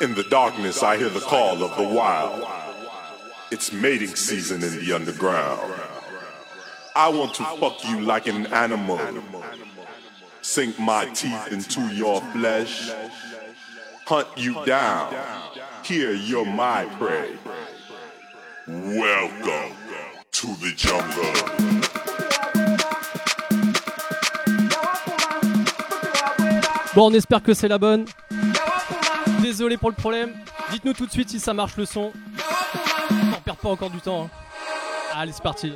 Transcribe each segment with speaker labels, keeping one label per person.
Speaker 1: In the darkness, I hear the call of the wild. It's mating season in the underground. I want to fuck you like an animal. Sink my teeth into your flesh. Hunt you down. Here you're my prey. Welcome to the jungle.
Speaker 2: Bon, on espère que c'est la bonne. Désolé pour le problème. Dites-nous tout de suite si ça marche le son. On perd pas encore du temps. hein. Allez, c'est parti.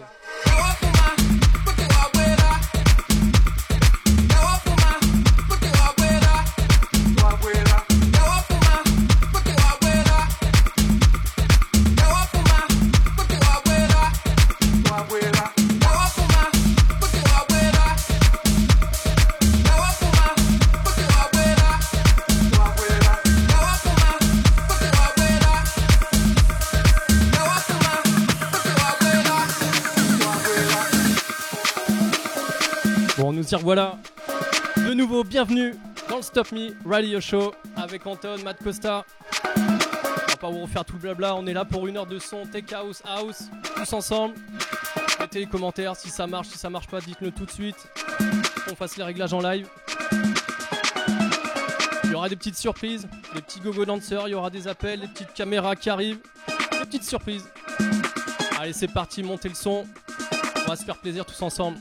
Speaker 2: Revoilà. De nouveau, bienvenue dans le Stop Me Radio Show avec Anton, Matt Costa. On va pas vous refaire tout le blabla, on est là pour une heure de son, tech house, house, tous ensemble. Mettez les commentaires si ça marche, si ça marche pas, dites-le tout de suite. On fasse les réglages en live. Il y aura des petites surprises, des petits gogo danseurs, il y aura des appels, des petites caméras qui arrivent, des petites surprises. Allez, c'est parti, montez le son. On va se faire plaisir tous ensemble.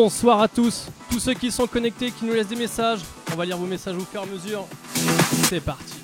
Speaker 2: Bonsoir à tous, tous ceux qui sont connectés, qui nous laissent des messages. On va lire vos messages au fur et à mesure. C'est parti.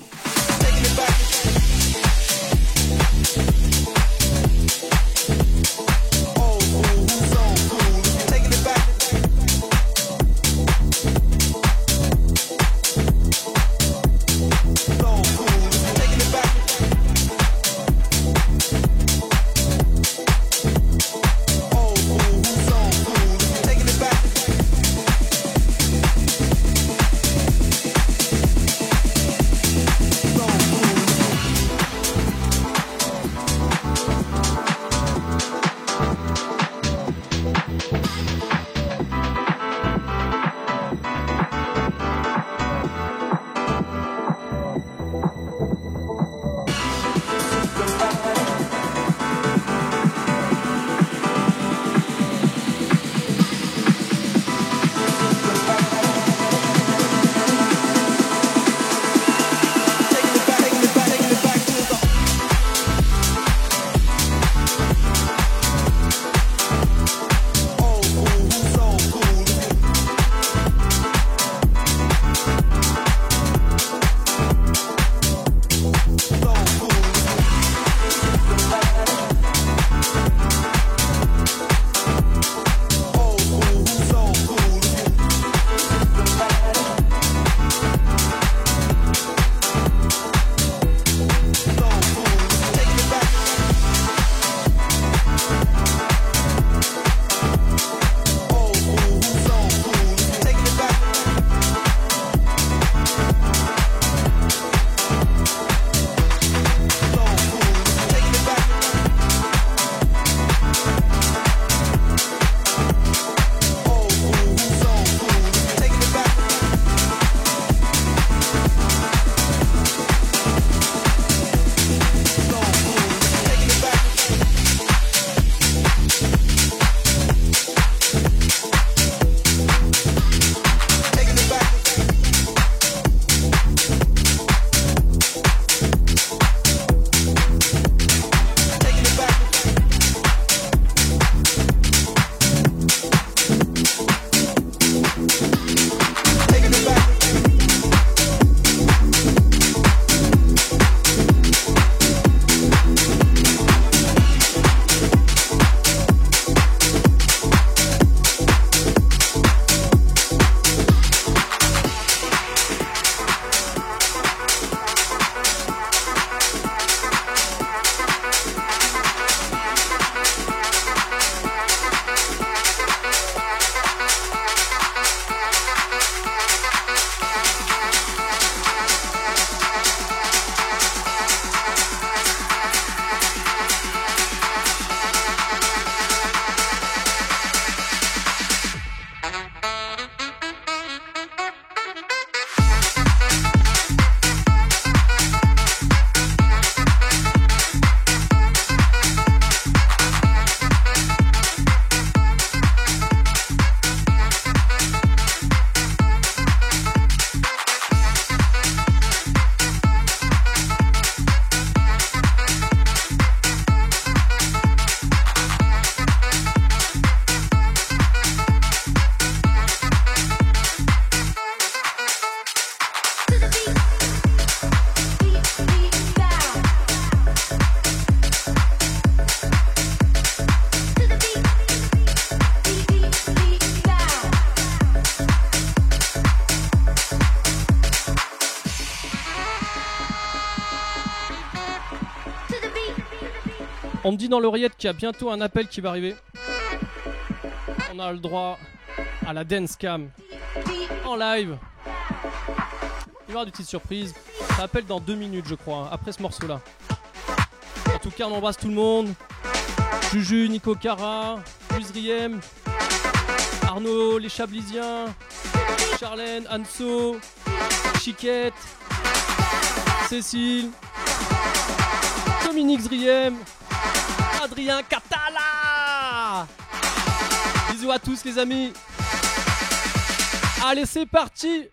Speaker 2: On me dit dans l'oreillette qu'il y a bientôt un appel qui va arriver. On a le droit à la dance cam en live. Il y aura des petites surprises. Ça appelle dans deux minutes, je crois, après ce morceau-là. En tout cas, on embrasse tout le monde. Juju, Nico Cara, Riem, Arnaud, les Chablisiens, Charlène, Anso, Chiquette, Cécile, Dominique Zriem, Adrien Catala. Bisous à tous les amis. Allez c'est parti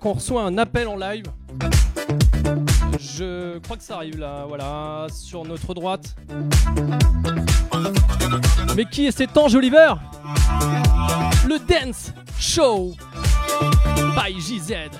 Speaker 2: qu'on reçoit un appel en live. Je crois que ça arrive là, voilà, sur notre droite. Mais qui est cet ange Oliver? Le Dance Show by JZ.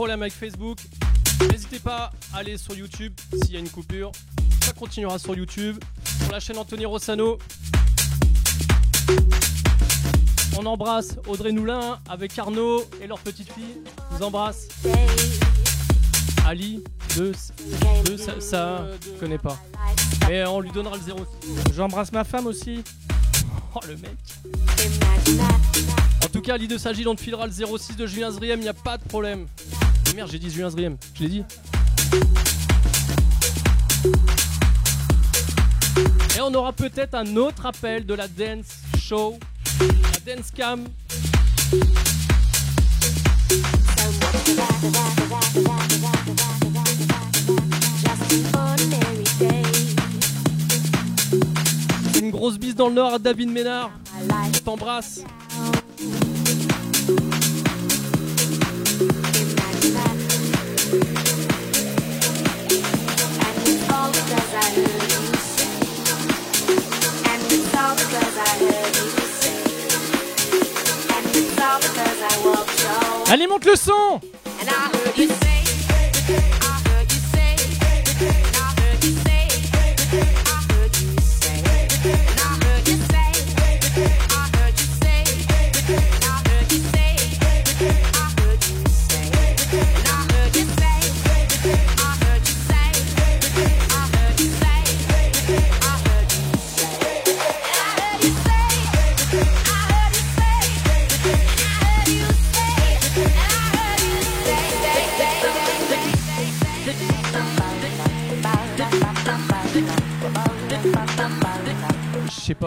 Speaker 2: Problèmes avec Facebook, n'hésitez pas à aller sur YouTube s'il y a une coupure. Ça continuera sur YouTube, sur la chaîne Anthony Rossano. On embrasse Audrey Noulin avec Arnaud et leur petite fille. Je vous embrasse. Ali, de, de ça, ça je connais pas. Mais on lui donnera le 0. J'embrasse ma femme aussi. Oh le mec. En tout cas, l'idée s'agit, on te filera le 06 de Julien Zriem, il n'y a pas de problème. Merde, j'ai dit Julien je l'ai dit. Et on aura peut-être un autre appel de la Dance Show, la Dance Cam. Une grosse bise dans le nord à David Ménard. Je t'embrasse.
Speaker 3: Allez, monte le son.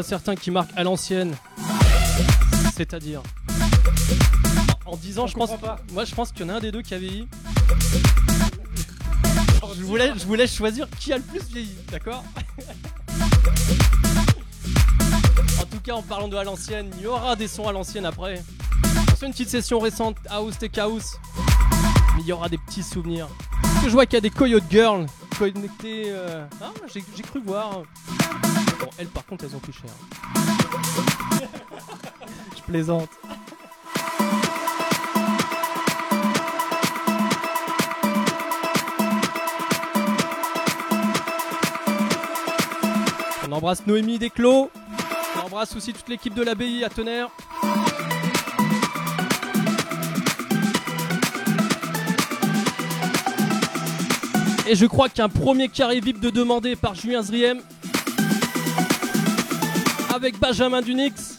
Speaker 2: certains qui marquent à l'ancienne. C'est-à-dire En 10 ans,
Speaker 4: On
Speaker 2: je pense.
Speaker 4: pas.
Speaker 2: Moi, je pense qu'il y en a un des deux qui a vieilli. Je vous, laisse, je vous laisse choisir qui a le plus vieilli, d'accord? En tout cas, en parlant de à l'ancienne, il y aura des sons à l'ancienne après. Fait une petite session récente, House Tech House. Mais il y aura des petits souvenirs. Parce que je vois qu'il y a des Coyote Girls connectées. euh, Ah, j'ai j'ai cru voir. Elles, par contre, elles ont plus cher. je plaisante. On embrasse Noémie Desclos. On embrasse aussi toute l'équipe de l'abbaye à Tonnerre. Et je crois qu'un premier carré VIP de demandé par Julien Zriem. Avec Benjamin Dunix.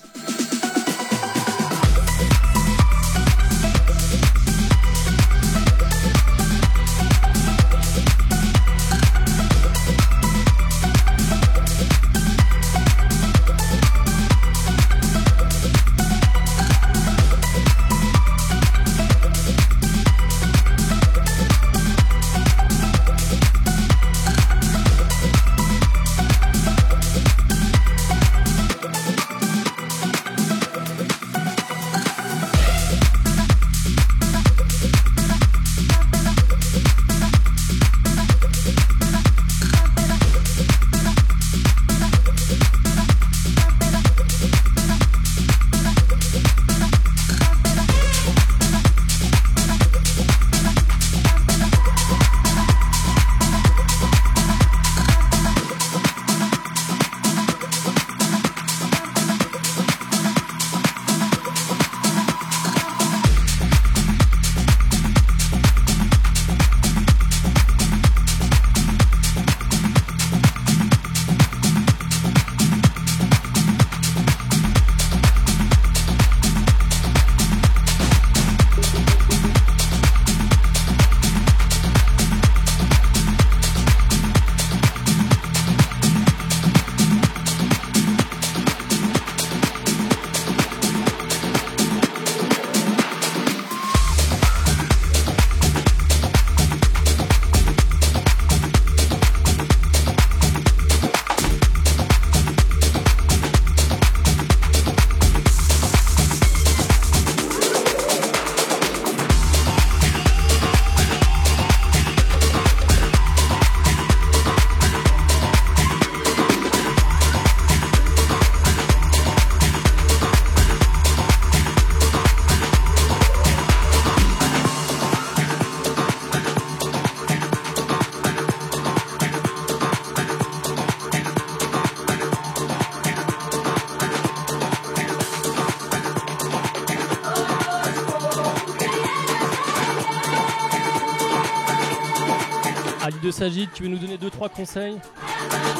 Speaker 2: Tu veux nous donner 2-3 conseils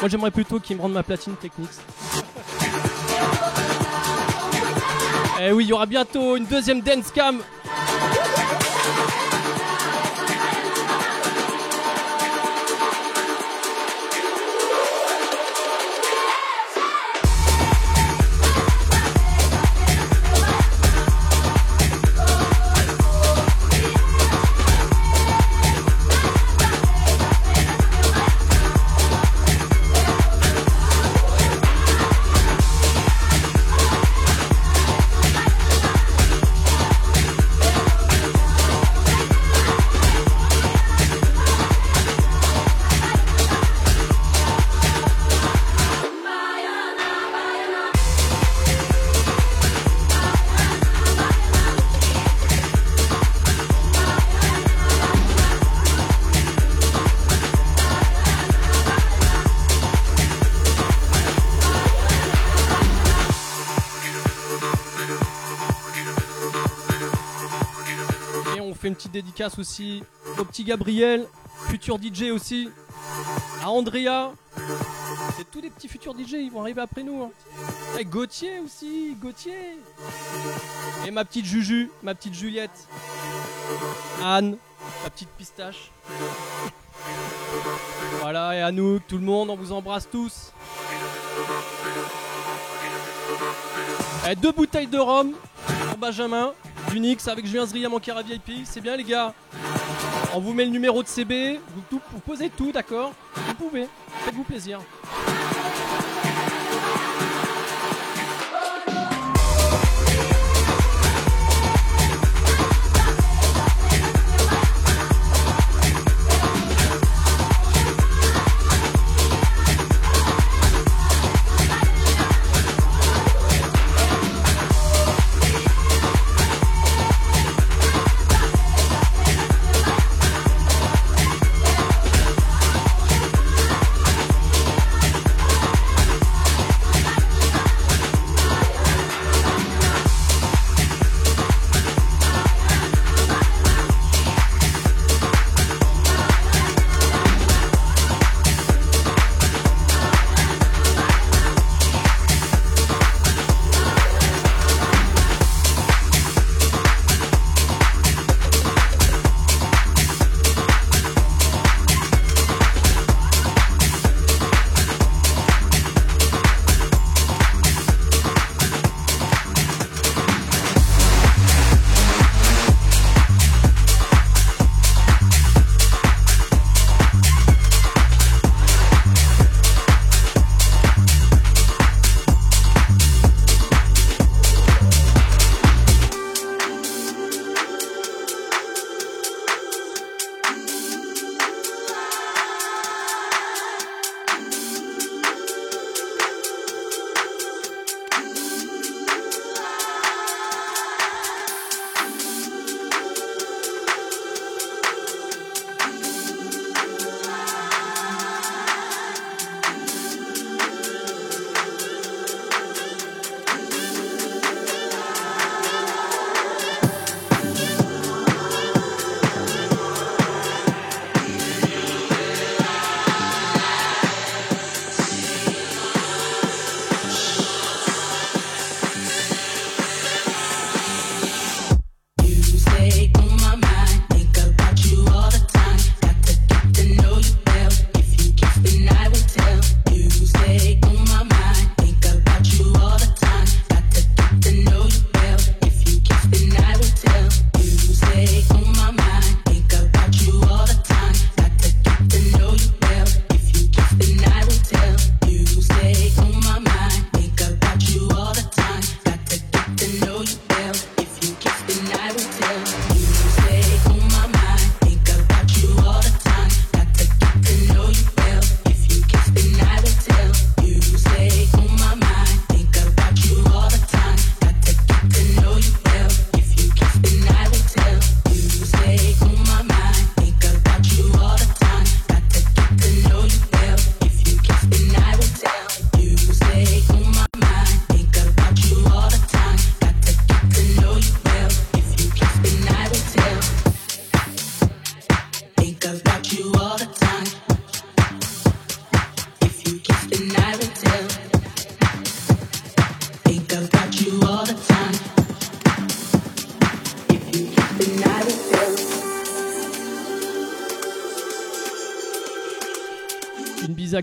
Speaker 2: Moi j'aimerais plutôt qu'il me rende ma platine Technics. Eh oui, il y aura bientôt une deuxième dance cam. Dédicace aussi au petit Gabriel, futur DJ aussi, à Andrea. C'est tous les petits futurs DJ, ils vont arriver après nous. hein. Et Gauthier aussi, Gauthier. Et ma petite Juju, ma petite Juliette. Anne, ma petite pistache. Voilà, et Anouk, tout le monde, on vous embrasse tous. Et deux bouteilles de rhum pour Benjamin.
Speaker 5: d'Unix avec Julien Zri à Mankara VIP. C'est bien, les gars. On vous met le numéro de CB. Vous, tout- vous posez tout, d'accord? Vous pouvez. Faites-vous plaisir.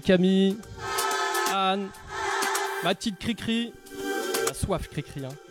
Speaker 5: Camille, Anne, ma petite Cricri. La soif Cricri. Hein.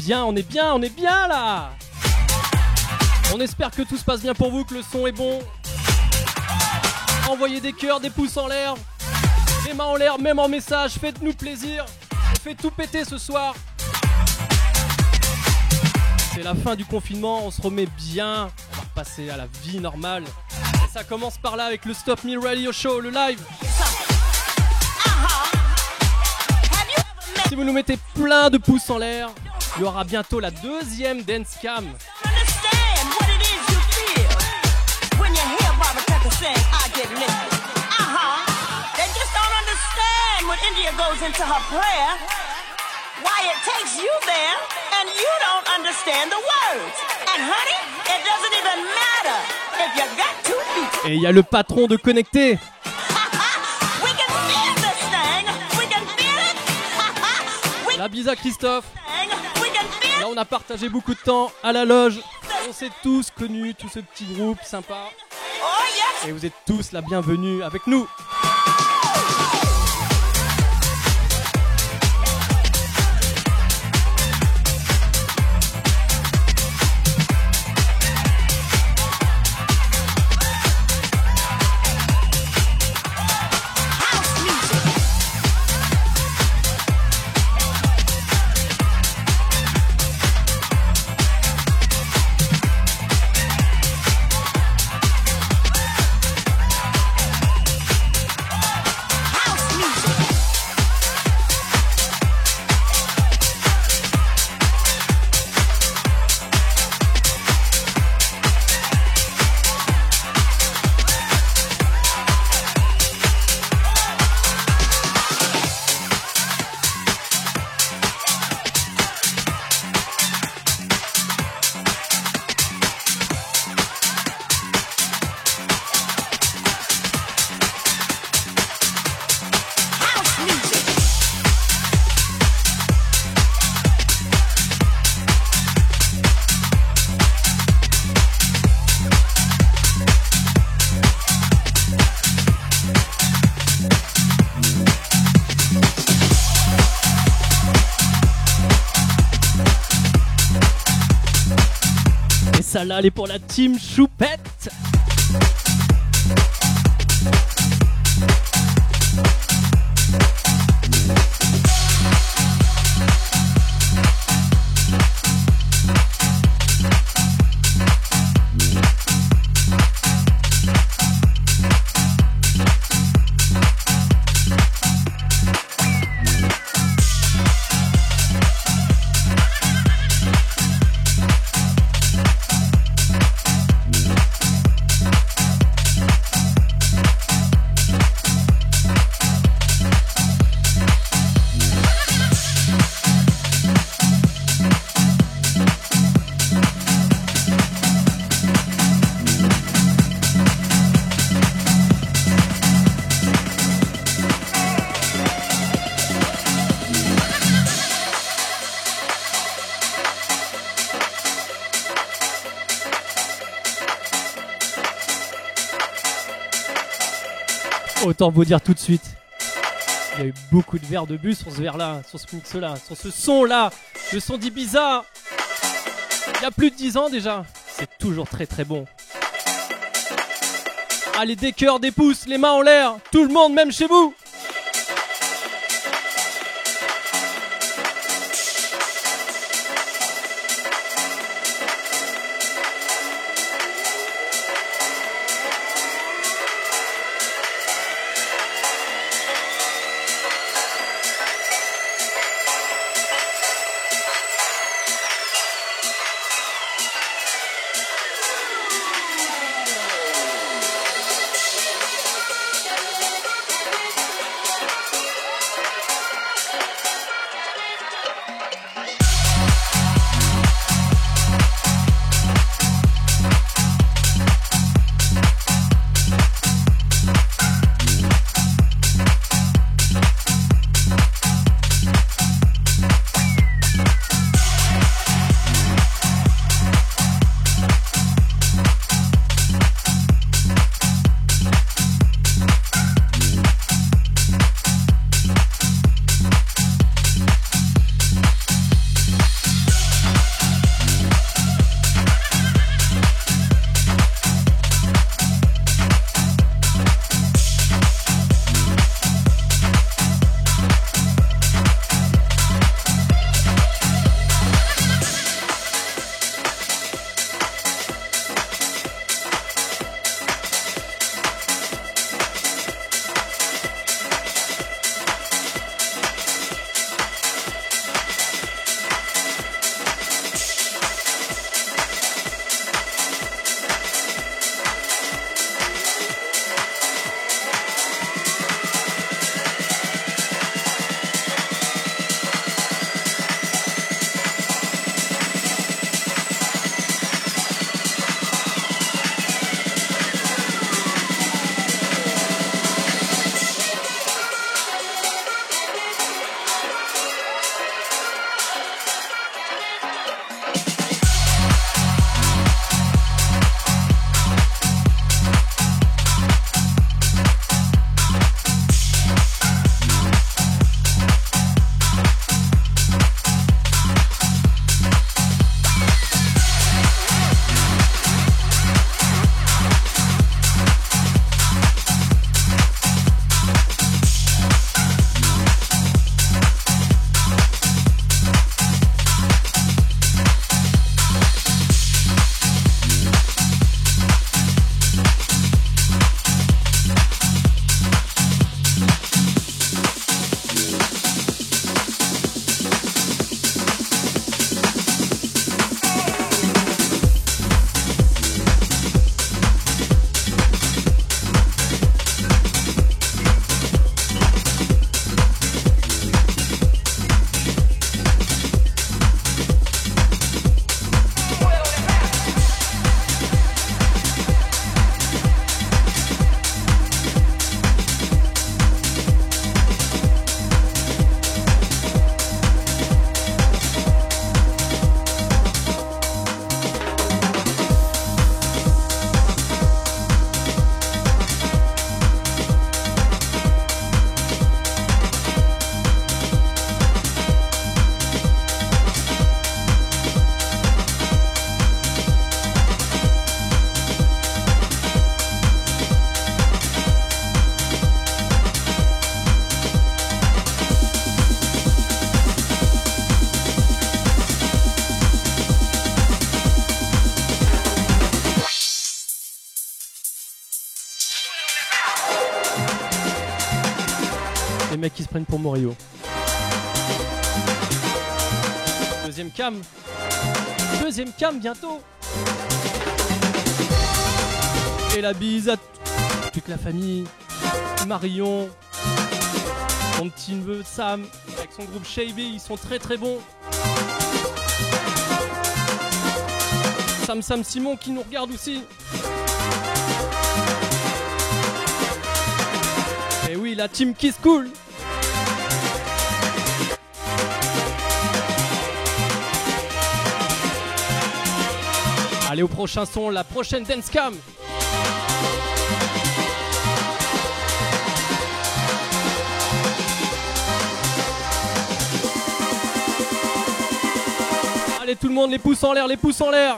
Speaker 2: Bien, on est bien, on est bien là On espère que tout se passe bien pour vous, que le son est bon. Envoyez des cœurs, des pouces en l'air, des mains en l'air, même en message, faites-nous plaisir. On fait tout péter ce soir. C'est la fin du confinement, on se remet bien, on va repasser à la vie normale. Et ça commence par là avec le Stop Me Radio Show, le live. Si vous nous mettez plein de pouces en l'air, il y aura bientôt la deuxième Dance Cam. Et il y a le patron de Connecté. La bise à Christophe. On a partagé beaucoup de temps à la loge. On s'est tous connus, tout ce petit groupe sympa.
Speaker 4: Oh.
Speaker 2: Et vous êtes tous la bienvenue avec nous. Et elle est pour la team Choupette. Autant vous dire tout de suite. Il y a eu beaucoup de verres de bus sur ce verre-là, sur ce mix-là, sur ce son-là, le son d'Ibiza. Il y a plus de 10 ans déjà. C'est toujours très très bon. Allez, des cœurs, des pouces, les mains en l'air. Tout le monde, même chez vous. Morio. Deuxième cam. Deuxième cam bientôt. Et la bise à toute la famille. Marion. Mon petit neveu Sam. Avec son groupe Shavy, ils sont très très bons. Sam Sam Simon qui nous regarde aussi. Et oui, la team Kiss Cool. Allez au prochain son, la prochaine dance cam. Allez tout le monde, les pouces en l'air, les pouces en l'air.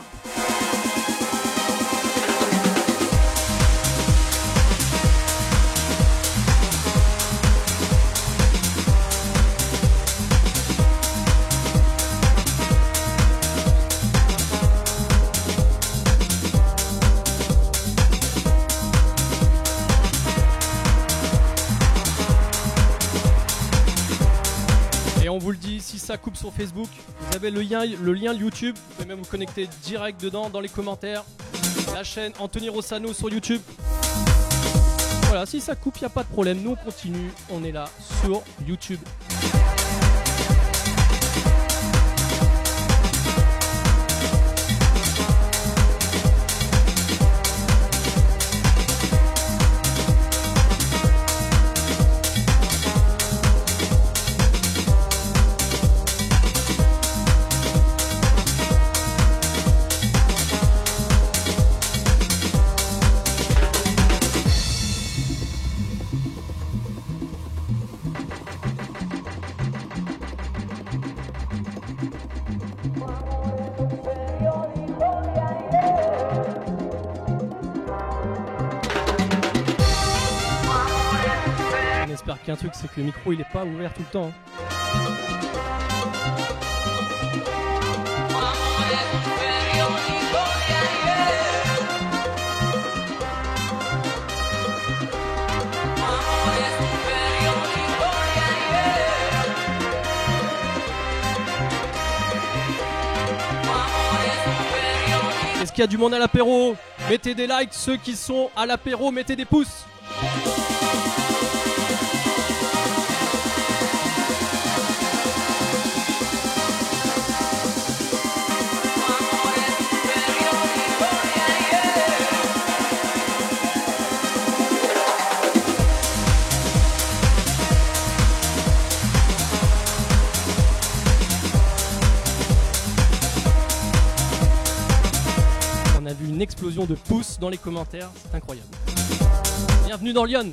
Speaker 2: Coupe sur Facebook, vous avez le lien, le lien YouTube. Vous pouvez même vous connecter direct dedans dans les commentaires. La chaîne Anthony Rossano sur YouTube. Voilà, si ça coupe, il n'y a pas de problème. Nous, on continue. On est là sur YouTube. Micro il est pas ouvert tout le temps. hein. Est-ce qu'il y a du monde à l'apéro? Mettez des likes, ceux qui sont à l'apéro, mettez des pouces. De pouces dans les commentaires, c'est incroyable. Bienvenue dans Lyon.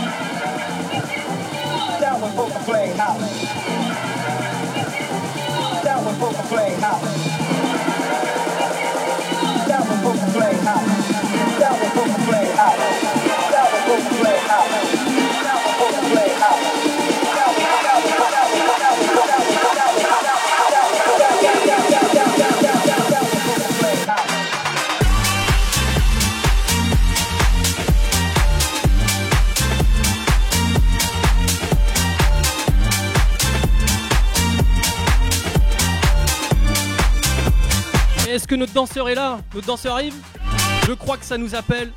Speaker 6: was supposed to play house. That was supposed to play house. That was supposed play house. That was supposed to play. That was supposed to play house.
Speaker 2: Que notre danseur est là Notre danseur arrive Je crois que ça nous appelle.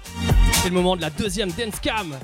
Speaker 2: C'est le moment de la deuxième dance cam.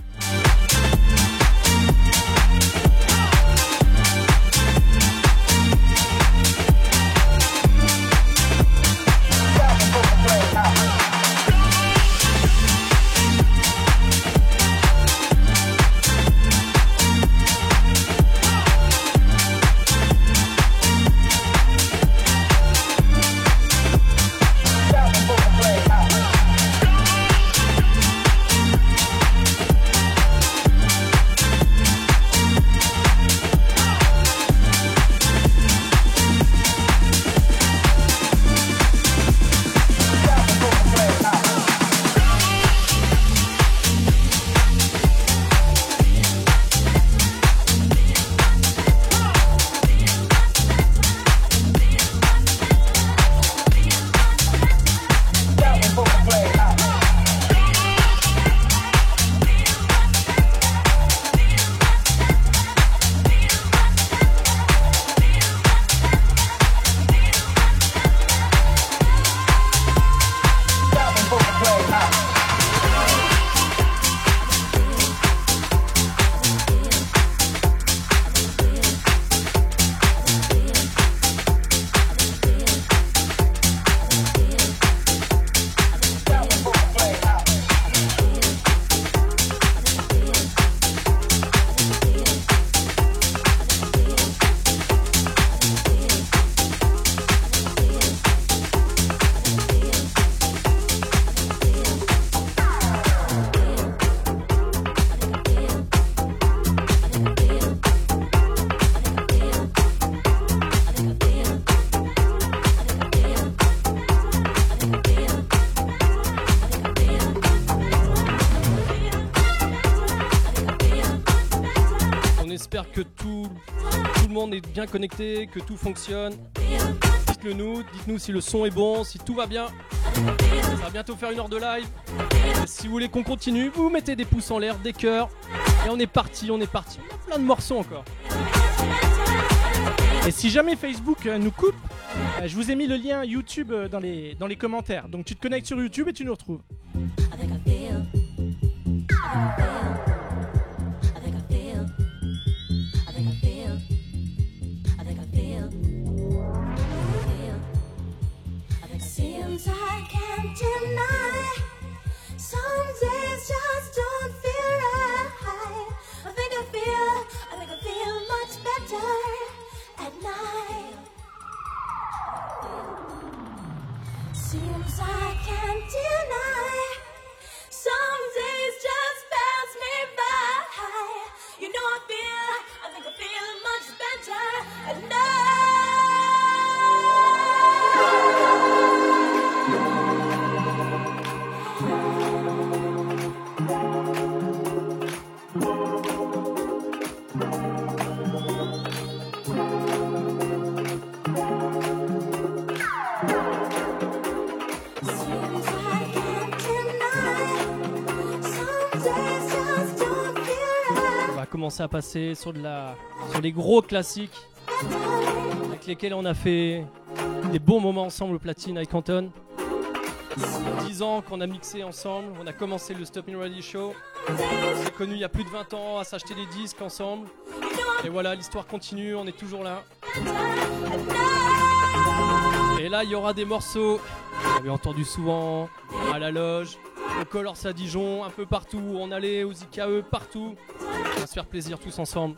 Speaker 2: Bien connecté, que tout fonctionne. Dites-le nous, dites-nous si le son est bon, si tout va bien. Ça va bientôt faire une heure de live. Et si vous voulez qu'on continue, vous mettez des pouces en l'air, des cœurs. Et on est parti, on est parti. On a plein de morceaux encore.
Speaker 7: Et si jamais Facebook euh, nous coupe, euh, je vous ai mis le lien YouTube euh, dans les, dans les commentaires. Donc tu te connectes sur YouTube et tu nous retrouves.
Speaker 8: I think I feel. I think You know I feel, I think I feel much better at night.
Speaker 2: À passer sur, de les gros classiques avec lesquels on a fait des bons moments ensemble platine avec Anton. 10 ans qu'on a mixé ensemble, on a commencé le Stop Me Ready Show. On s'est connus il y a plus de 20 ans à s'acheter des disques ensemble. Et voilà, l'histoire continue, on est toujours là.
Speaker 8: Night.
Speaker 2: là, il y aura des morceaux. Vous avez entendu souvent à la loge, au Colors à Dijon, un peu partout. On allait aux IKE, partout. On va se faire plaisir tous ensemble.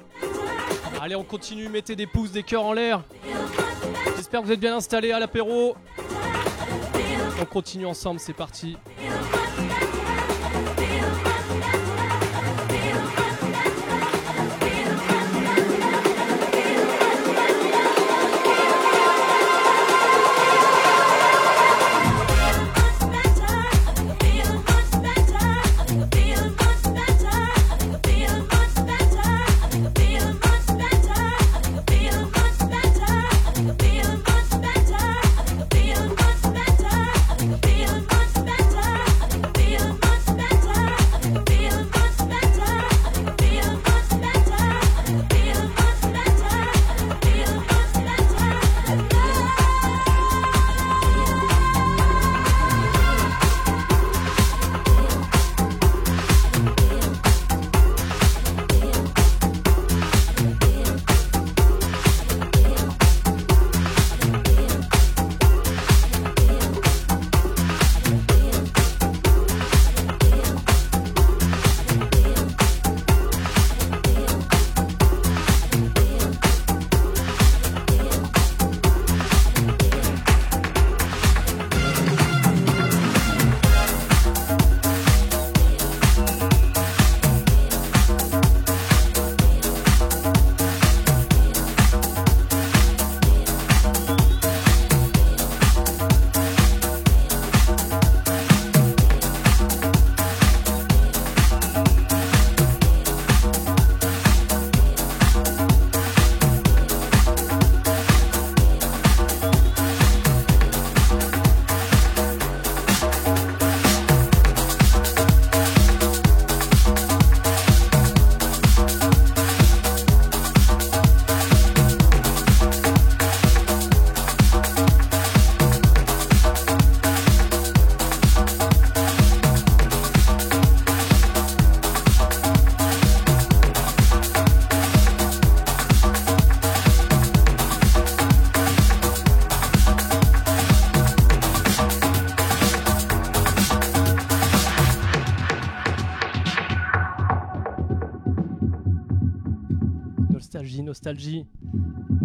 Speaker 2: Allez, on continue, mettez des pouces, des cœurs en l'air. J'espère que vous êtes bien installés à l'apéro. On continue ensemble, c'est parti.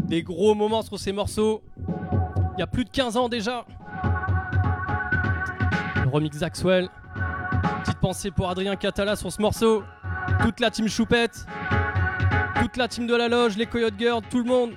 Speaker 2: Des gros moments sur ces morceaux. Il y a plus de 15 ans déjà. Remix Axwell. Petite pensée pour Adrien Catala sur ce morceau. Toute la team Choupette. Toute la team de la loge, les Coyote Girls, tout le monde.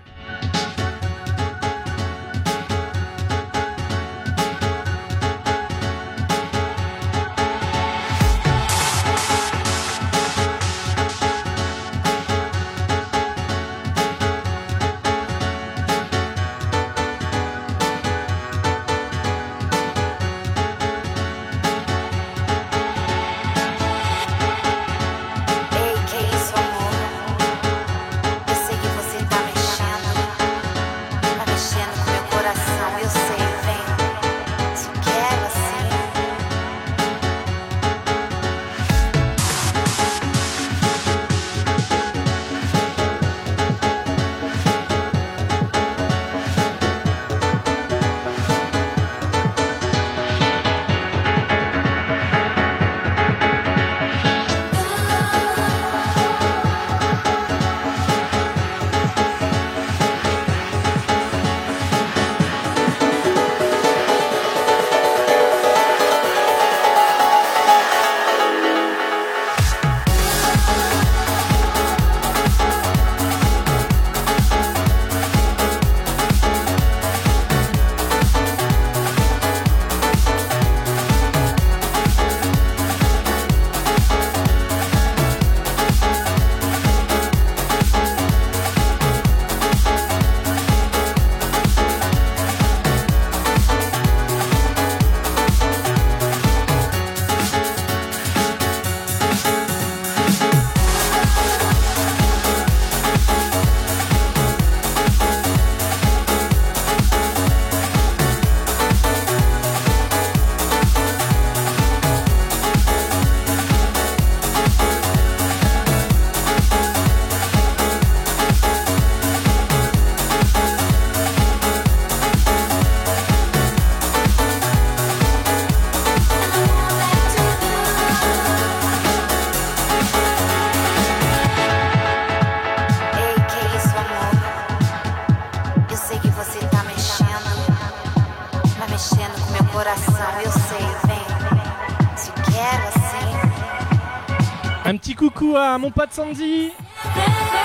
Speaker 7: Mon pote Sandy,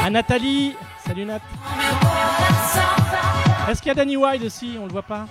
Speaker 7: à Nathalie. Salut Nat. Est-ce qu'il y a Danny Wilde aussi? On le voit pas